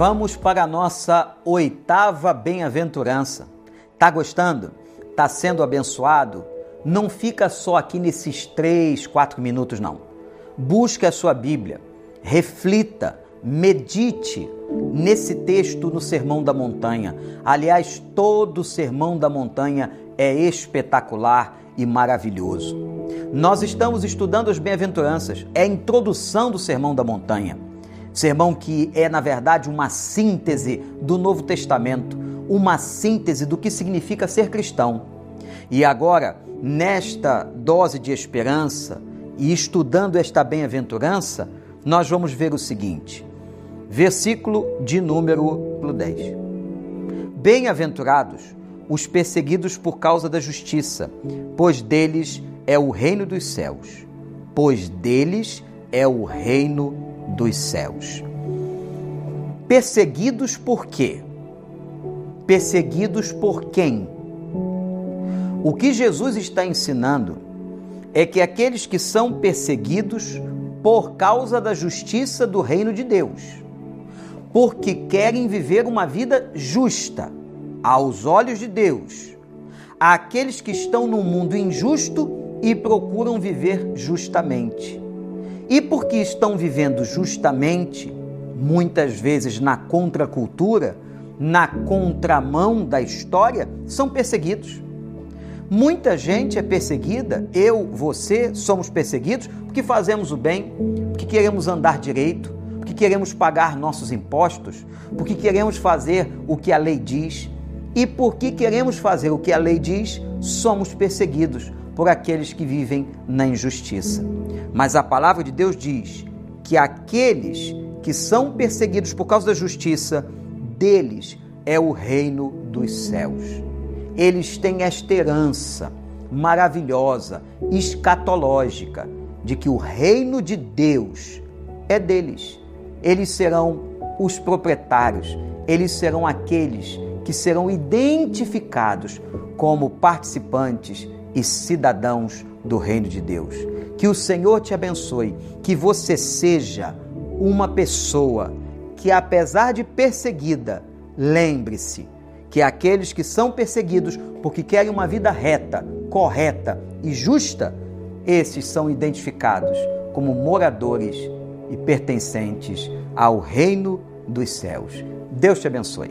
Vamos para a nossa oitava bem-aventurança. Tá gostando? Tá sendo abençoado? Não fica só aqui nesses três, quatro minutos, não. Busque a sua Bíblia, reflita, medite nesse texto no Sermão da Montanha. Aliás, todo o Sermão da Montanha é espetacular e maravilhoso. Nós estamos estudando as bem-aventuranças, é a introdução do Sermão da Montanha. Sermão que é, na verdade, uma síntese do Novo Testamento, uma síntese do que significa ser cristão. E agora, nesta dose de esperança e estudando esta bem-aventurança, nós vamos ver o seguinte: versículo de número 10. Bem-aventurados os perseguidos por causa da justiça, pois deles é o reino dos céus. Pois deles é o reino dos céus. Perseguidos por quê? Perseguidos por quem? O que Jesus está ensinando é que aqueles que são perseguidos por causa da justiça do reino de Deus, porque querem viver uma vida justa aos olhos de Deus, àqueles que estão num mundo injusto e procuram viver justamente. E porque estão vivendo justamente, muitas vezes na contracultura, na contramão da história, são perseguidos. Muita gente é perseguida, eu, você, somos perseguidos porque fazemos o bem, porque queremos andar direito, porque queremos pagar nossos impostos, porque queremos fazer o que a lei diz. E porque queremos fazer o que a lei diz, somos perseguidos por aqueles que vivem na injustiça. Mas a palavra de Deus diz que aqueles que são perseguidos por causa da justiça, deles é o reino dos céus. Eles têm esta herança maravilhosa, escatológica, de que o reino de Deus é deles. Eles serão os proprietários, eles serão aqueles que serão identificados como participantes e cidadãos do reino de Deus. Que o Senhor te abençoe, que você seja uma pessoa que, apesar de perseguida, lembre-se que aqueles que são perseguidos porque querem uma vida reta, correta e justa, esses são identificados como moradores e pertencentes ao reino dos céus. Deus te abençoe.